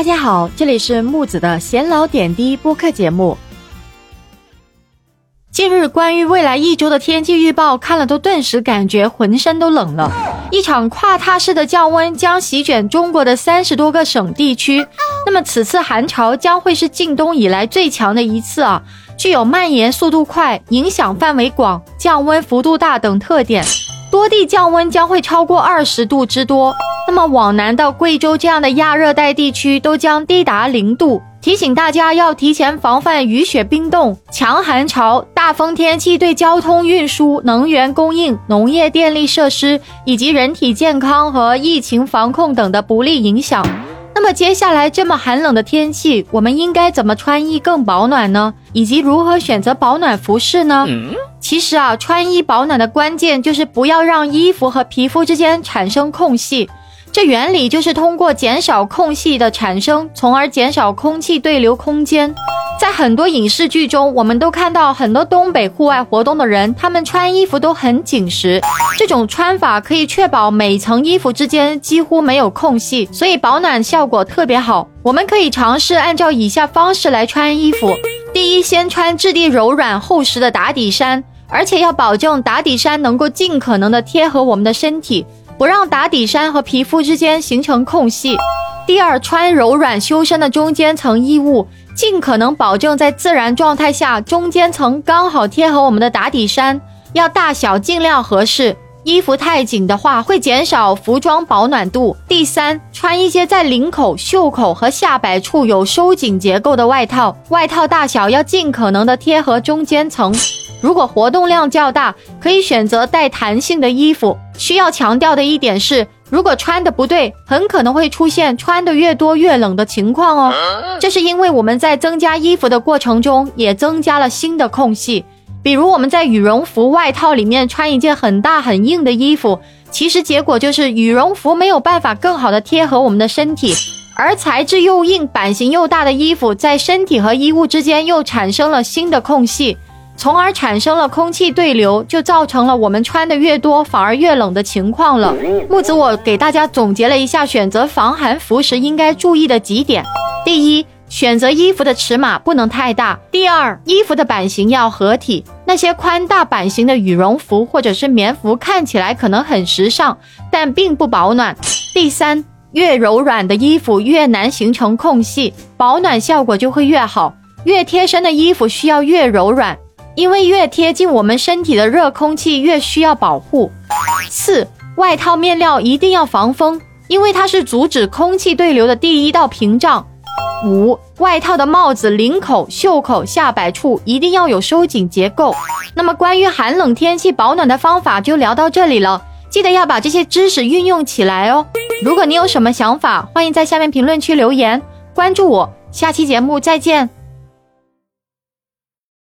大家好，这里是木子的闲聊点滴播客节目。近日，关于未来一周的天气预报看了都顿时感觉浑身都冷了。一场跨踏式的降温将席卷中国的三十多个省地区。那么，此次寒潮将会是近冬以来最强的一次啊！具有蔓延速度快、影响范围广、降温幅度大等特点。多地降温将会超过二十度之多，那么往南到贵州这样的亚热带地区都将低达零度。提醒大家要提前防范雨雪冰冻、强寒潮、大风天气对交通运输、能源供应、农业电力设施以及人体健康和疫情防控等的不利影响。那么接下来这么寒冷的天气，我们应该怎么穿衣更保暖呢？以及如何选择保暖服饰呢？其实啊，穿衣保暖的关键就是不要让衣服和皮肤之间产生空隙。这原理就是通过减少空隙的产生，从而减少空气对流空间。在很多影视剧中，我们都看到很多东北户外活动的人，他们穿衣服都很紧实。这种穿法可以确保每层衣服之间几乎没有空隙，所以保暖效果特别好。我们可以尝试按照以下方式来穿衣服：第一，先穿质地柔软厚实的打底衫。而且要保证打底衫能够尽可能的贴合我们的身体，不让打底衫和皮肤之间形成空隙。第二，穿柔软修身的中间层衣物，尽可能保证在自然状态下，中间层刚好贴合我们的打底衫，要大小尽量合适。衣服太紧的话，会减少服装保暖度。第三，穿一些在领口、袖口和下摆处有收紧结构的外套，外套大小要尽可能的贴合中间层。如果活动量较大，可以选择带弹性的衣服。需要强调的一点是，如果穿的不对，很可能会出现穿的越多越冷的情况哦。这是因为我们在增加衣服的过程中，也增加了新的空隙。比如我们在羽绒服外套里面穿一件很大很硬的衣服，其实结果就是羽绒服没有办法更好的贴合我们的身体，而材质又硬、版型又大的衣服，在身体和衣物之间又产生了新的空隙。从而产生了空气对流，就造成了我们穿的越多反而越冷的情况了。木子，我给大家总结了一下选择防寒服时应该注意的几点：第一，选择衣服的尺码不能太大；第二，衣服的版型要合体。那些宽大版型的羽绒服或者是棉服看起来可能很时尚，但并不保暖。第三，越柔软的衣服越难形成空隙，保暖效果就会越好。越贴身的衣服需要越柔软。因为越贴近我们身体的热空气越需要保护。四，外套面料一定要防风，因为它是阻止空气对流的第一道屏障。五，外套的帽子、领口、袖口、下摆处一定要有收紧结构。那么关于寒冷天气保暖的方法就聊到这里了，记得要把这些知识运用起来哦。如果你有什么想法，欢迎在下面评论区留言，关注我，下期节目再见。